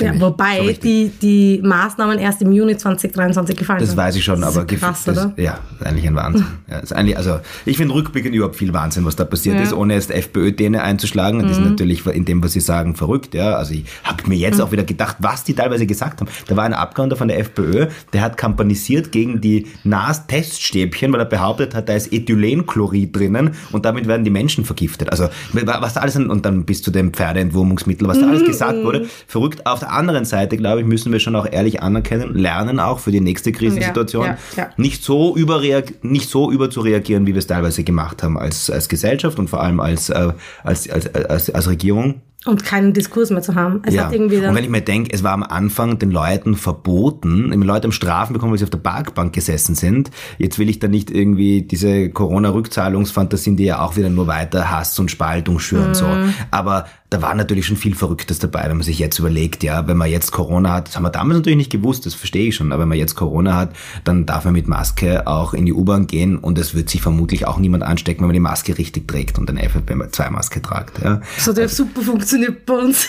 Ja. So wobei richtig. die, die Maßnahmen erst im Juni 2023 gefallen Das sind. weiß ich schon, Das ist aber krass, das, oder? ja, ist eigentlich ein Wahnsinn. Ja, ist eigentlich, also ich finde rückblickend überhaupt viel Wahnsinn, was da passiert Ja. ist, ohne jetzt FPÖ-Däne einzuschlagen. Und Mhm. das ist natürlich in dem, was sie sagen, verrückt. Ja, also ich habe mir jetzt auch wieder gedacht, was die teilweise gesagt haben. Da war ein Abgeordneter von der FPÖ, der hat kampanisiert gegen die NAS-Teststäbchen, weil er behauptet hat, da ist Ethylenchlorid drinnen und damit werden die Menschen vergiftet. Also was da alles und dann bis zu dem Pferdeentwurmungsmittel, was da Mhm. alles gesagt wurde, verrückt. Auf der anderen Seite, glaube ich, müssen wir schon auch ehrlich anerkennen, lernen auch für die nächste Krisensituation, Ja, ja, ja. nicht so überreag nicht so über zu reagieren, wie wir es teilweise gemacht haben als, als Gesellschaft und vor allem als, äh, als, als, als, als Regierung. Und keinen Diskurs mehr zu haben. Es Ja. hat irgendwie Und wenn ich mir denke, es war am Anfang den Leuten verboten, die Leute haben Strafen bekommen, weil sie auf der Parkbank gesessen sind. Jetzt will ich da nicht irgendwie diese Corona-Rückzahlungsfantasien, die ja auch wieder nur weiter Hass und Spaltung schüren, so. Mhm. Aber da war natürlich schon viel Verrücktes dabei, wenn man sich jetzt überlegt, ja, wenn man jetzt Corona hat, das haben wir damals natürlich nicht gewusst, das verstehe ich schon, aber wenn man jetzt Corona hat, dann darf man mit Maske auch in die U-Bahn gehen und es wird sich vermutlich auch niemand anstecken, wenn man die Maske richtig trägt und eine FFP2-Maske tragt, ja. so der super funktioniert bei uns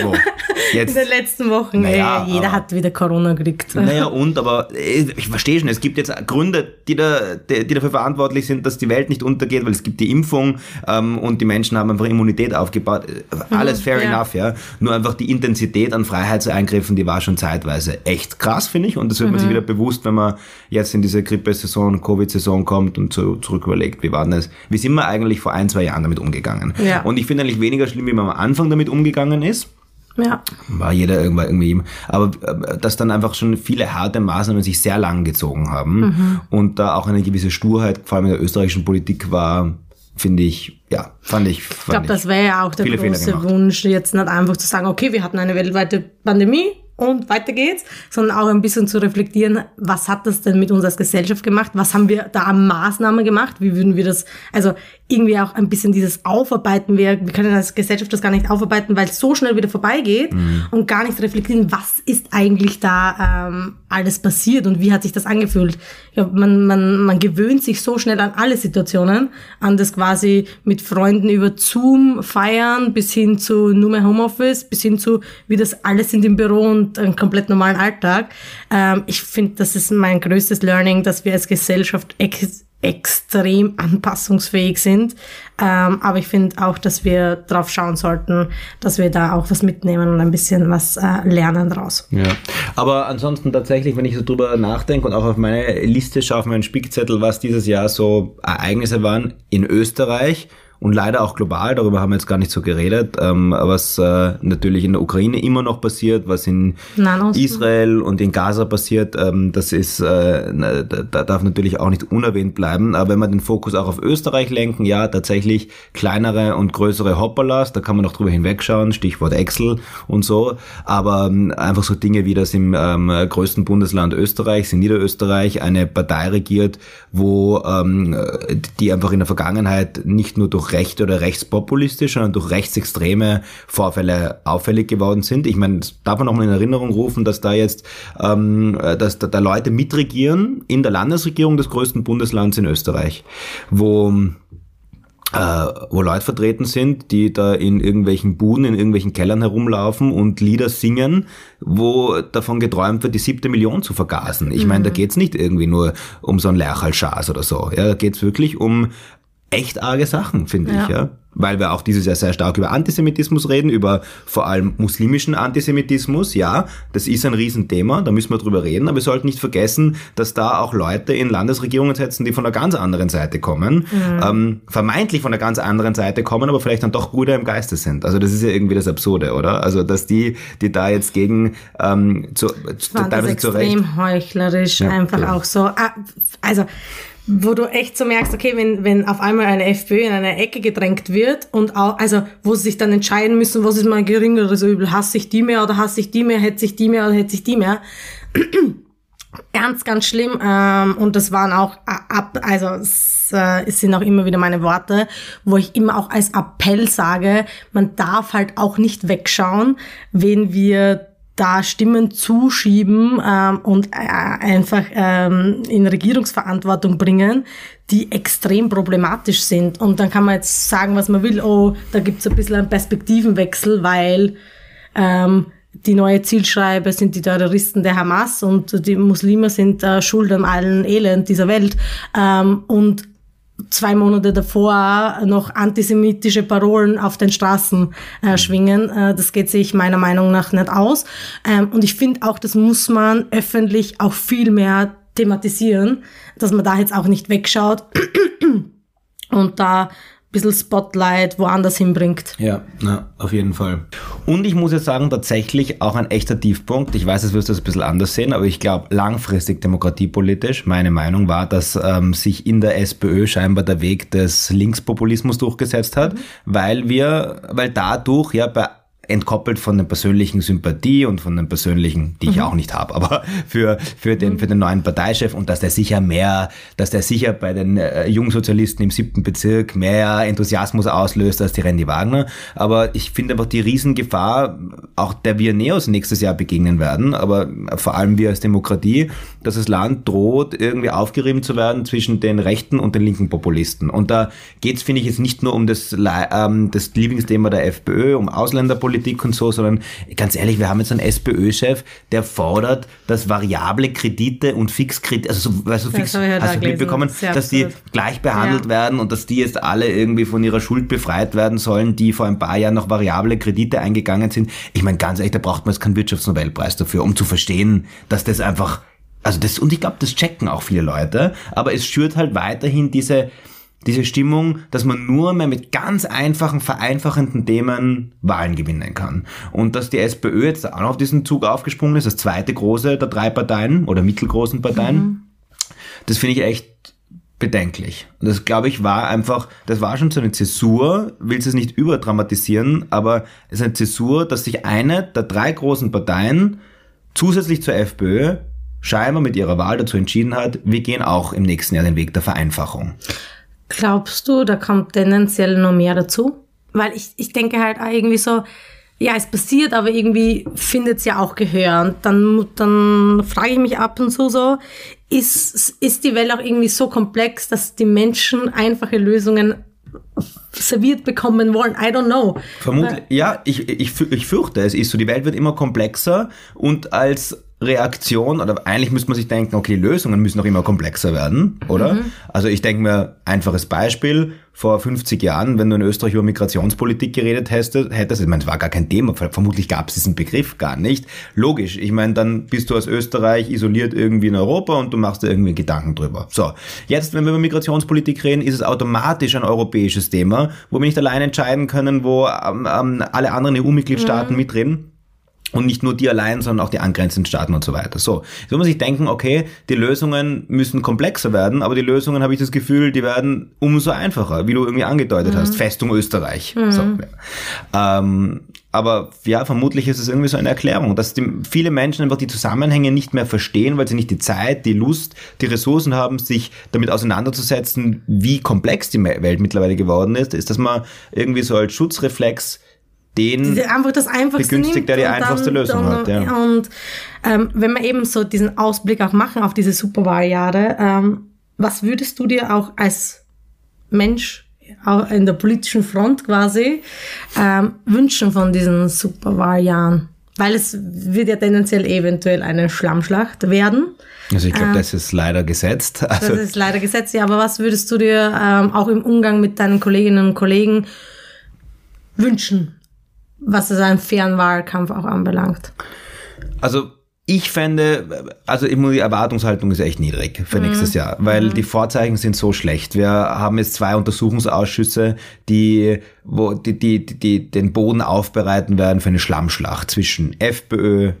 So, in jetzt, den letzten Wochen. Naja, jeder aber- hat wieder Corona gekriegt. Naja, und, aber äh, ich verstehe schon, es gibt jetzt Gründe, die, da, die, die dafür verantwortlich sind, dass die Welt nicht untergeht, weil es gibt die Impfung ähm, und die Menschen haben einfach Immunität aufgebaut. Äh, Alles fair ja. enough, ja. Nur einfach die Intensität an Freiheitseingriffen, die war schon zeitweise echt krass, finde ich. Und das wird man sich wieder bewusst, wenn man jetzt in diese Grippesaison, Covid-Saison kommt und so zurück überlegt, wie war denn das? Wie sind wir eigentlich vor ein, zwei Jahren damit umgegangen? Ja. Und ich finde eigentlich weniger schlimm, wie man am Anfang damit umgegangen ist Ja. war jeder irgendwann irgendwie, aber äh, dass dann einfach schon viele harte Maßnahmen sich sehr lang gezogen haben Mhm. und da auch eine gewisse Sturheit, vor allem in der österreichischen Politik war, finde ich, ja, fand ich, fand Ich glaube, das wäre ja auch der große. Wunsch, jetzt nicht einfach zu sagen, okay, wir hatten eine weltweite Pandemie, und weiter geht's, sondern auch ein bisschen zu reflektieren, was hat das denn mit uns als Gesellschaft gemacht? Was haben wir da an Maßnahmen gemacht? Wie würden wir das, also irgendwie auch ein bisschen dieses Aufarbeiten, wir, wir können als Gesellschaft das gar nicht aufarbeiten, weil es so schnell wieder vorbeigeht mhm. und gar nicht reflektieren, was ist eigentlich da ähm, alles passiert und wie hat sich das angefühlt. Ja, man, man, man gewöhnt sich so schnell an alle Situationen, an das quasi mit Freunden über Zoom feiern, bis hin zu nur mehr Homeoffice, bis hin zu, wie das alles sind im Büro und einen komplett normalen Alltag. Ähm, ich finde, das ist mein größtes Learning, dass wir als Gesellschaft ex extrem anpassungsfähig sind. Ähm, aber ich finde auch, dass wir drauf schauen sollten, dass wir da auch was mitnehmen und ein bisschen was äh, lernen daraus. Ja, aber ansonsten tatsächlich, wenn ich so drüber nachdenke und auch auf meine Liste schaue, auf meinen Spickzettel, was dieses Jahr so Ereignisse waren in Österreich, und leider auch global, darüber haben wir jetzt gar nicht so geredet, ähm, was äh, natürlich in der Ukraine immer noch passiert, was in Israel und in Gaza passiert, ähm, das ist, äh, da darf natürlich auch nicht unerwähnt bleiben. Aber wenn wir den Fokus auch auf Österreich lenken, ja, tatsächlich kleinere und größere Hopperlas, da kann man noch drüber hinwegschauen, Stichwort Excel und so. Aber ähm, einfach so Dinge wie das im ähm, größten Bundesland Österreichs, in Niederösterreich, eine Partei regiert, wo ähm, die einfach in der Vergangenheit nicht nur durch recht oder rechtspopulistisch, sondern durch rechtsextreme Vorfälle auffällig geworden sind. Ich meine, darf man nochmal in Erinnerung rufen, dass da jetzt, ähm, dass da, da Leute mitregieren in der Landesregierung des größten Bundeslands in Österreich, wo äh, wo Leute vertreten sind, die da in irgendwelchen Buden, in irgendwelchen Kellern herumlaufen und Lieder singen, wo davon geträumt wird, die siebte Million zu vergasen. Ich meine, da mhm. geht's nicht irgendwie nur um so ein Lerchalschas oder so. Ja, da geht's wirklich um echt arge Sachen, finde ja. ich, ja. Weil wir auch dieses Jahr sehr stark über Antisemitismus reden, über vor allem muslimischen Antisemitismus. Ja, das ist ein Riesenthema, da müssen wir drüber reden, aber wir sollten nicht vergessen, dass da auch Leute in Landesregierungen setzen, die von einer ganz anderen Seite kommen, mhm. ähm, vermeintlich von einer ganz anderen Seite kommen, aber vielleicht dann doch Brüder im Geiste sind. Also das ist ja irgendwie das Absurde, oder? Also dass die, die da jetzt gegen ähm, zu, zu teilweise extrem heuchlerisch, ja, einfach ja. auch so. Ah, also wo du echt so merkst, okay, wenn, wenn auf einmal eine FPÖ in eine Ecke gedrängt wird und auch, also wo sie sich dann entscheiden müssen, was ist mein geringeres Übel, hasse ich die mehr oder hasse ich die mehr, hätte ich die mehr oder hätte ich die mehr. ganz, ganz schlimm. Ähm, und das waren auch ab, also es, äh, es sind auch immer wieder meine Worte, wo ich immer auch als Appell sage, man darf halt auch nicht wegschauen, wenn wir da Stimmen zuschieben ähm, und äh, einfach ähm, in Regierungsverantwortung bringen, die extrem problematisch sind. Und dann kann man jetzt sagen, was man will, oh, da gibt's ein bisschen einen Perspektivenwechsel, weil ähm, die neue Zielschreibe sind die Terroristen der Hamas und die Muslime sind äh, schuld an allen Elend dieser Welt. Ähm, und zwei Monate davor noch antisemitische Parolen auf den Straßen äh, mhm. schwingen. Äh, das geht sich meiner Meinung nach nicht aus. Ähm, und ich finde auch, das muss man öffentlich auch viel mehr thematisieren, dass man da jetzt auch nicht wegschaut und da bisschen Spotlight woanders hinbringt. Ja, na, auf jeden Fall. Und ich muss jetzt sagen, tatsächlich auch ein echter Tiefpunkt. Ich weiß, das wirst du das ein bisschen anders sehen, aber ich glaube, langfristig demokratiepolitisch, meine Meinung war, dass ähm, sich in der SPÖ scheinbar der Weg des Linkspopulismus durchgesetzt hat, mhm. weil wir, weil dadurch ja bei entkoppelt von der persönlichen Sympathie und von den persönlichen, die ich mhm. auch nicht habe, aber für, für, den, mhm. für den neuen Parteichef und dass der sicher mehr, dass der sicher bei den äh, Jungsozialisten im siebten Bezirk mehr Enthusiasmus auslöst als die Randy Wagner. Aber ich finde einfach die Riesengefahr, auch der wir Neos nächstes Jahr begegnen werden, aber vor allem wir als Demokratie, dass das Land droht, irgendwie aufgerieben zu werden zwischen den rechten und den linken Populisten. Und da geht es, finde ich, jetzt nicht nur um das, ähm, das Lieblingsthema der FPÖ, um Ausländerpolitik, Politik und so, sondern ganz ehrlich, wir haben jetzt einen SPÖ-Chef, der fordert, dass variable Kredite und Fixkredite, also so, weißt du, fix, hast du mitbekommen, dass die gleich behandelt ja. werden und dass die jetzt alle irgendwie von ihrer Schuld befreit werden sollen, die vor ein paar Jahren noch variable Kredite eingegangen sind. Ich meine, ganz ehrlich, da braucht man jetzt keinen Wirtschaftsnobelpreis dafür, um zu verstehen, dass das einfach also das, und ich glaube, das checken auch viele Leute, aber es schürt halt weiterhin diese, diese Stimmung, dass man nur mehr mit ganz einfachen, vereinfachenden Themen Wahlen gewinnen kann. Und dass die SPÖ jetzt auch noch auf diesen Zug aufgesprungen ist, das zweite große der drei Parteien oder mittelgroßen Parteien, mhm. das finde ich echt bedenklich. Und das, glaube ich, war einfach, das war schon so eine Zäsur, will es nicht überdramatisieren, aber es ist eine Zäsur, dass sich eine der drei großen Parteien zusätzlich zur FPÖ scheinbar mit ihrer Wahl dazu entschieden hat, wir gehen auch im nächsten Jahr den Weg der Vereinfachung. Glaubst du, da kommt tendenziell noch mehr dazu? Weil ich, ich denke halt auch irgendwie so, ja, es passiert, aber irgendwie findet es ja auch Gehör. Und dann, dann frage ich mich ab und zu so, ist, ist die Welt auch irgendwie so komplex, dass die Menschen einfache Lösungen serviert bekommen wollen. I don't know. Vermutlich, ja, ich, ich, ich fürchte, es ist so, die Welt wird immer komplexer und als Reaktion, oder eigentlich müsste man sich denken, okay, Lösungen müssen auch immer komplexer werden, oder? Mhm. Also ich denke mir, einfaches Beispiel, vor 50 Jahren, wenn du in Österreich über Migrationspolitik geredet hättest, hättest ich meine, es war gar kein Thema, vermutlich gab es diesen Begriff gar nicht. Logisch, ich meine, dann bist du aus Österreich isoliert irgendwie in Europa und du machst dir irgendwie Gedanken drüber. So, jetzt, wenn wir über Migrationspolitik reden, ist es automatisch ein europäisches Thema, wo wir nicht allein entscheiden können, wo ähm, ähm alle anderen EU-Mitgliedstaaten mhm. mitreden. Und nicht nur die allein, sondern auch die angrenzenden Staaten und so weiter. So, jetzt muss man sich denken, okay, die Lösungen müssen komplexer werden, aber die Lösungen, habe ich das Gefühl, die werden umso einfacher, wie du irgendwie angedeutet mhm. hast. Festung Österreich. Mhm. So, ja. ähm, aber ja, vermutlich ist es irgendwie so eine Erklärung, dass die, viele Menschen einfach die Zusammenhänge nicht mehr verstehen, weil sie nicht die Zeit, die Lust, die Ressourcen haben, sich damit auseinanderzusetzen, wie komplex die Welt mittlerweile geworden ist, ist, dass man irgendwie so als Schutzreflex den einfach das Einfachste begünstigt, der die einfachste dann, Lösung dann, hat. Ja. Und ähm, wenn wir eben so diesen Ausblick auch machen auf diese Superwahljahre, ähm, was würdest du dir auch als Mensch auch in der politischen Front quasi ähm, wünschen von diesen Superwahljahren? Weil es wird ja tendenziell eventuell eine Schlammschlacht werden. Also ich glaube, ähm, das ist leider gesetzt. Also das ist leider gesetzt, ja. Aber was würdest du dir ähm, auch im Umgang mit deinen Kolleginnen und Kollegen wünschen? Was es einen fairen Wahlkampf auch anbelangt. Also ich fände, also die Erwartungshaltung ist echt niedrig für mhm. nächstes Jahr, weil mhm. die Vorzeichen sind so schlecht. Wir haben jetzt zwei Untersuchungsausschüsse, die, wo, die, die, die den Boden aufbereiten werden für eine Schlammschlacht zwischen FPÖ,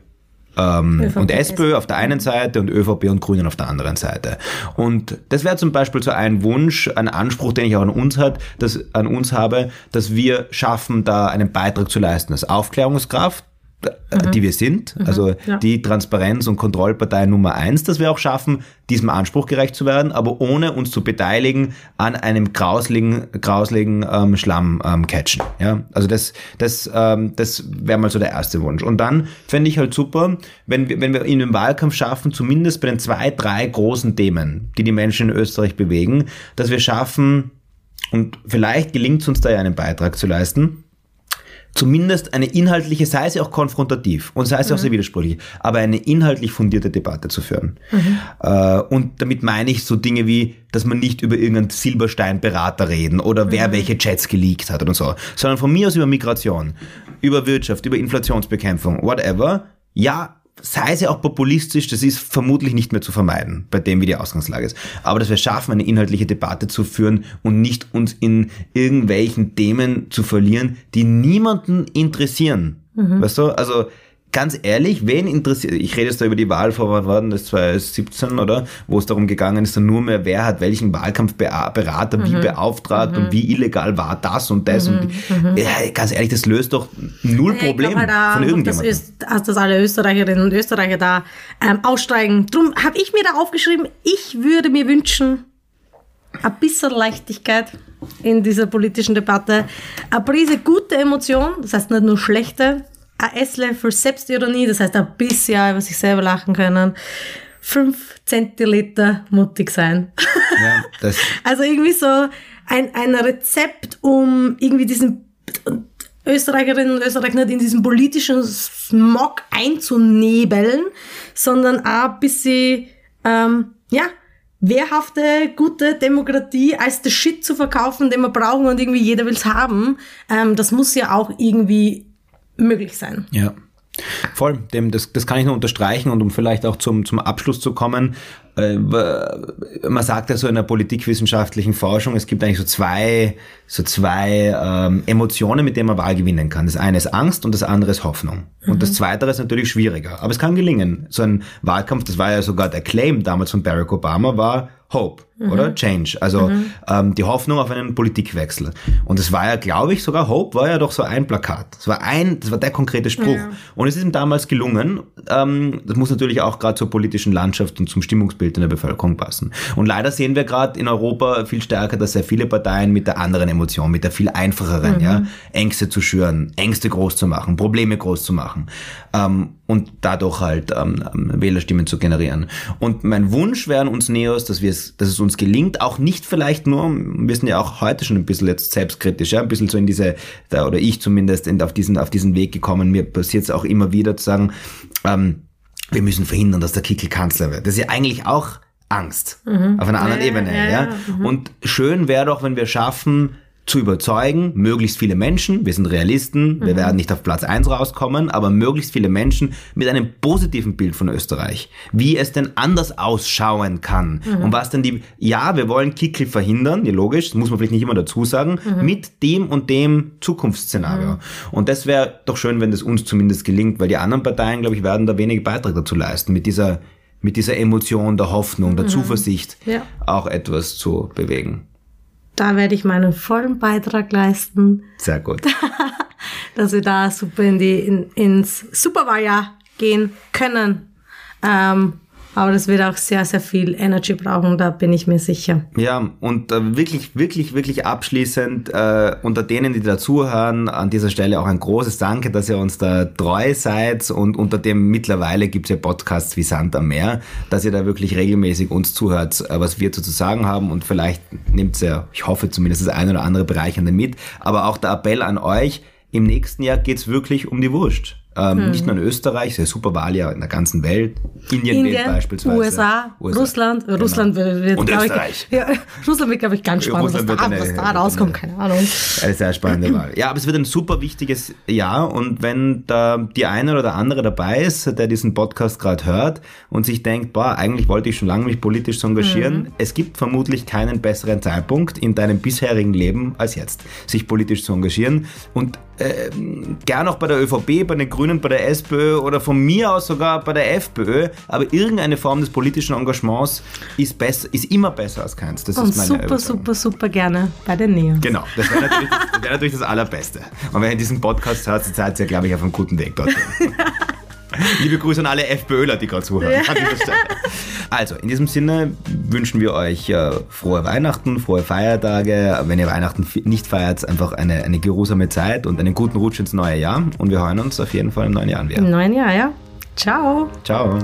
ähm, und SPÖ auf der einen Seite und ÖVP und Grünen auf der anderen Seite. Und das wäre zum Beispiel so ein Wunsch, ein Anspruch, den ich auch an uns hat, dass, an uns habe, dass wir schaffen, da einen Beitrag zu leisten als Aufklärungskraft, mhm. die wir sind, mhm. also ja. die Transparenz- und Kontrollpartei Nummer eins, dass wir auch schaffen, diesem Anspruch gerecht zu werden, aber ohne uns zu beteiligen an einem grausligen, grausligen ähm, Schlamm-Catchen. Ähm, ja? Also das, das, ähm, das wäre mal so der erste Wunsch. Und dann fände ich halt super, wenn wir, wenn wir in dem Wahlkampf schaffen, zumindest bei den zwei, drei großen Themen, die die Menschen in Österreich bewegen, dass wir schaffen, und vielleicht gelingt es uns da ja einen Beitrag zu leisten, zumindest eine inhaltliche, sei es ja auch konfrontativ und sei es mhm. auch sehr widersprüchlich, aber eine inhaltlich fundierte Debatte zu führen. Mhm. Äh, und damit meine ich so Dinge wie, dass man nicht über irgendeinen Silberstein-Berater reden oder wer mhm. welche Chats geleakt hat oder so, sondern von mir aus über Migration, über Wirtschaft, über Inflationsbekämpfung, whatever. Ja, sei es ja auch populistisch, das ist vermutlich nicht mehr zu vermeiden, bei dem wie die Ausgangslage ist. Aber dass wir schaffen, eine inhaltliche Debatte zu führen und nicht uns in irgendwelchen Themen zu verlieren, die niemanden interessieren. Mhm. Weißt du? Also ganz ehrlich, wen interessiert, ich rede jetzt da über die Wahl vor, wann war denn das, 2017, oder? Wo es darum gegangen ist, dann nur mehr, wer hat welchen Wahlkampfberater mhm. wie beauftragt mhm. und wie illegal war das und das mhm. und mhm. ja, ganz ehrlich, das löst doch null Problem halt von irgendjemandem. Das ist, dass alle Österreicherinnen und Österreicher da ähm, aussteigen. Drum habe ich mir da aufgeschrieben, ich würde mir wünschen, ein bisschen Leichtigkeit in dieser politischen Debatte, eine Prise gute Emotion, das heißt nicht nur schlechte, ein Esslöffel Selbstironie, das heißt ein bisschen über sich selber lachen können. Fünf Zentiliter mutig sein. Ja, das also irgendwie so ein, ein Rezept, um irgendwie diesen Österreicherinnen und Österreicher nicht in diesen politischen Smog einzunebeln, sondern auch ein bisschen, ähm, ja, wehrhafte, gute Demokratie als der Shit zu verkaufen, den wir brauchen und irgendwie jeder will's haben. Ähm, das muss ja auch irgendwie möglich sein. Ja. Voll, dem, das, das kann ich nur unterstreichen und um vielleicht auch zum, zum Abschluss zu kommen, äh, man sagt ja so in der politikwissenschaftlichen Forschung, es gibt eigentlich so zwei, so zwei ähm, Emotionen, mit denen man Wahl gewinnen kann. Das eine ist Angst und das andere ist Hoffnung. Mhm. Und das mhm. zweite ist natürlich schwieriger, aber es kann gelingen. So ein Wahlkampf, das war ja sogar der Claim damals von Barack Obama, war Hope. Oder? Change. Also ähm, die Hoffnung auf einen Politikwechsel. Und es war ja, glaube ich, sogar Hope war ja doch so ein Plakat. Das war ein, das war der konkrete Spruch. Ja. Und es ist ihm damals gelungen. Ähm, das muss natürlich auch gerade zur politischen Landschaft und zum Stimmungsbild in der Bevölkerung passen. Und leider sehen wir gerade in Europa viel stärker, dass sehr viele Parteien mit der anderen Emotion, mit der viel einfacheren, ja, Ängste zu schüren, Ängste groß zu machen, Probleme groß zu machen. Ähm, und dadurch halt ähm, ähm, Wählerstimmen zu generieren. Und mein Wunsch wäre an uns Neos, dass wir es, dass es uns gelingt, auch nicht vielleicht nur, wir sind ja auch heute schon ein bisschen jetzt selbstkritisch, ja, ein bisschen so in diese, da, oder ich zumindest in, auf diesen, auf diesen Weg gekommen. Mir passiert es auch immer wieder zu sagen, ähm, wir müssen verhindern, dass der Kickel Kanzler wird. Das ist ja eigentlich auch Angst auf einer anderen Ja, Ebene. ja, Ja, ja, Und schön wäre doch, wenn wir schaffen, zu überzeugen, möglichst viele Menschen, wir sind Realisten, wir werden nicht auf Platz eins rauskommen, aber möglichst viele Menschen mit einem positiven Bild von Österreich, wie es denn anders ausschauen kann. Und was denn die, ja, wir wollen Kickel verhindern, ja logisch, das muss man vielleicht nicht immer dazu sagen, mit dem und dem Zukunftsszenario. Und das wäre doch schön, wenn das uns zumindest gelingt, weil die anderen Parteien, glaube ich, werden da wenig Beitrag dazu leisten, mit dieser mit dieser Emotion der Hoffnung, der Zuversicht Ja. auch etwas zu bewegen. Da werde ich meinen vollen Beitrag leisten, Sehr gut. dass wir da super in die, in, ins Superwahljahr gehen können. Ähm, aber das wird auch sehr, sehr viel Energy brauchen, da bin ich mir sicher. Ja, und äh, wirklich, wirklich, wirklich abschließend äh, unter denen, die dazuhören, an dieser Stelle auch ein großes Danke, dass ihr uns da treu seid und unter dem mittlerweile gibt's ja Podcasts wie Sand am Meer, dass ihr da wirklich regelmäßig uns zuhört, äh, was wir zu sagen haben und vielleicht nehmt ihr, ich hoffe zumindest das eine oder andere Bereichernde mit, aber auch der Appell an euch, im nächsten Jahr geht's wirklich um die Wurst. Ähm, Nicht nur in Österreich, ja super Wahljahr in der ganzen Welt. Indien, wählt Indien, beispielsweise. USA, Russland, Genau. Russland wird, Und Österreich. Ich, ja, Russland wird, glaube ich, ganz spannend, Russland was da, eine- was da rauskommt, eine- keine Ahnung. Eine sehr spannende Wahl. Ja, aber es wird ein super wichtiges Jahr und wenn da die eine oder der andere dabei ist, der diesen Podcast gerade hört und sich denkt, boah, eigentlich wollte ich schon lange mich politisch engagieren, es gibt vermutlich keinen besseren Zeitpunkt in deinem bisherigen Leben als jetzt, sich politisch zu engagieren und äh, gern auch bei der ÖVP, bei den Grünen, bei der SPÖ oder von mir aus sogar bei der FPÖ, aber irgendeine Form des politischen Engagements ist besser, ist immer besser als keins. Das Und ist meine super, Überzeugung. super, super gerne bei den Neos. Genau, das wäre natürlich, das wär natürlich das Allerbeste. Und wenn ihr diesen Podcast hört, seid ihr, glaube ich, auf einem guten Weg dorthin. Liebe Grüße an alle FPÖler, die gerade zuhören. An Stelle. Also, in diesem Sinne wünschen wir euch äh, frohe Weihnachten, frohe Feiertage. Wenn ihr Weihnachten nicht feiert, einfach eine, eine geruhsame Zeit und einen guten Rutsch ins neue Jahr. Und wir hören uns auf jeden Fall im neuen Jahr wieder. Im neuen Jahr, ja. Ciao. Ciao.